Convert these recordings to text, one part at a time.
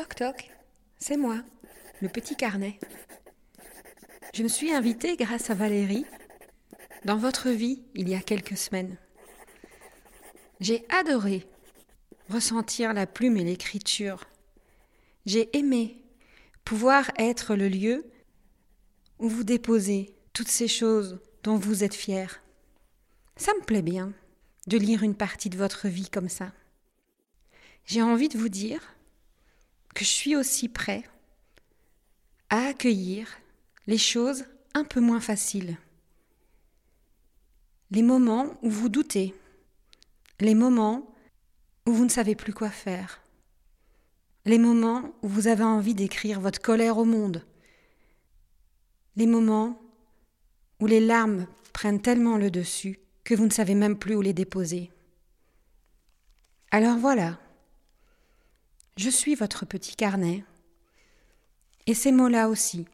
Toc toc, c'est moi, le petit carnet. Je me suis invitée grâce à Valérie dans votre vie il y a quelques semaines. J'ai adoré ressentir la plume et l'écriture. J'ai aimé pouvoir être le lieu où vous déposez toutes ces choses dont vous êtes fiers. Ça me plaît bien de lire une partie de votre vie comme ça. J'ai envie de vous dire que je suis aussi prêt à accueillir les choses un peu moins faciles. Les moments où vous doutez, les moments où vous ne savez plus quoi faire, les moments où vous avez envie d'écrire votre colère au monde, les moments où les larmes prennent tellement le dessus que vous ne savez même plus où les déposer. Alors voilà, je suis votre petit carnet. Et ces mots-là aussi,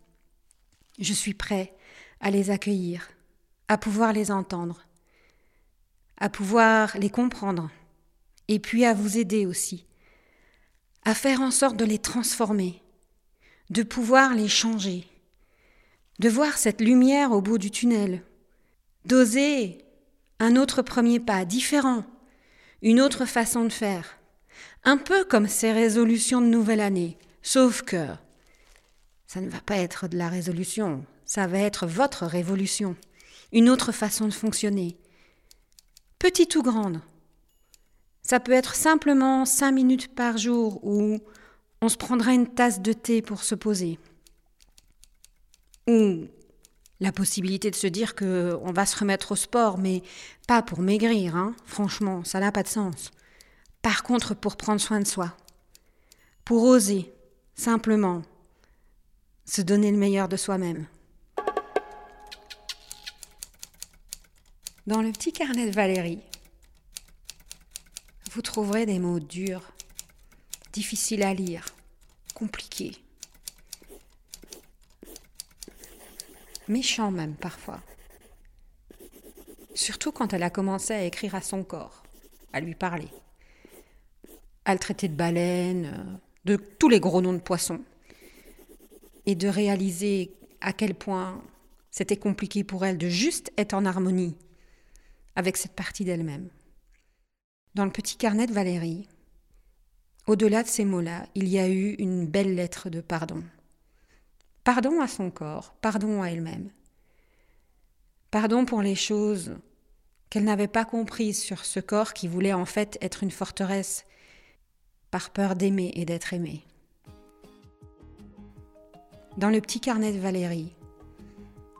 je suis prêt à les accueillir, à pouvoir les entendre, à pouvoir les comprendre, et puis à vous aider aussi, à faire en sorte de les transformer, de pouvoir les changer, de voir cette lumière au bout du tunnel, d'oser un autre premier pas différent, une autre façon de faire, un peu comme ces résolutions de nouvelle année, sauf que ça ne va pas être de la résolution, ça va être votre révolution, une autre façon de fonctionner. Petite ou grande. Ça peut être simplement cinq minutes par jour où on se prendra une tasse de thé pour se poser. Ou la possibilité de se dire que on va se remettre au sport, mais pas pour maigrir, hein. Franchement, ça n'a pas de sens. Par contre, pour prendre soin de soi, pour oser, simplement, se donner le meilleur de soi-même. Dans le petit carnet de Valérie, vous trouverez des mots durs, difficiles à lire, compliqués, méchants même parfois. Surtout quand elle a commencé à écrire à son corps, à lui parler à le traiter de baleine, euh, de tous les gros noms de poissons, et de réaliser à quel point c'était compliqué pour elle de juste être en harmonie avec cette partie d'elle-même. Dans le petit carnet de Valérie, au-delà de ces mots-là, il y a eu une belle lettre de pardon. Pardon à son corps, pardon à elle-même. Pardon pour les choses qu'elle n'avait pas comprises sur ce corps qui voulait en fait être une forteresse peur d'aimer et d'être aimé. Dans le petit carnet de Valérie,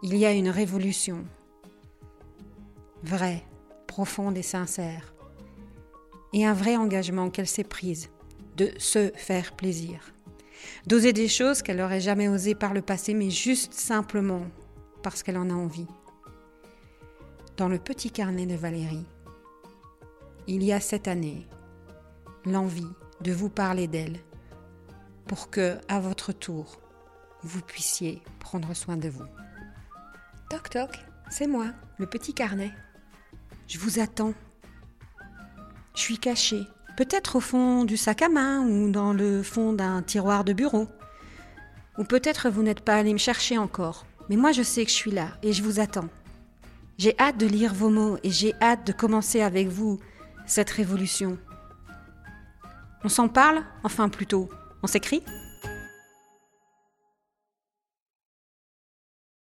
il y a une révolution, vraie, profonde et sincère, et un vrai engagement qu'elle s'est prise de se faire plaisir, d'oser des choses qu'elle n'aurait jamais osées par le passé, mais juste simplement parce qu'elle en a envie. Dans le petit carnet de Valérie, il y a cette année l'envie de vous parler d'elle pour que, à votre tour, vous puissiez prendre soin de vous. Toc toc, c'est moi, le petit carnet. Je vous attends. Je suis cachée, peut-être au fond du sac à main ou dans le fond d'un tiroir de bureau. Ou peut-être vous n'êtes pas allé me chercher encore, mais moi je sais que je suis là et je vous attends. J'ai hâte de lire vos mots et j'ai hâte de commencer avec vous cette révolution. On s'en parle Enfin plutôt, On s'écrit?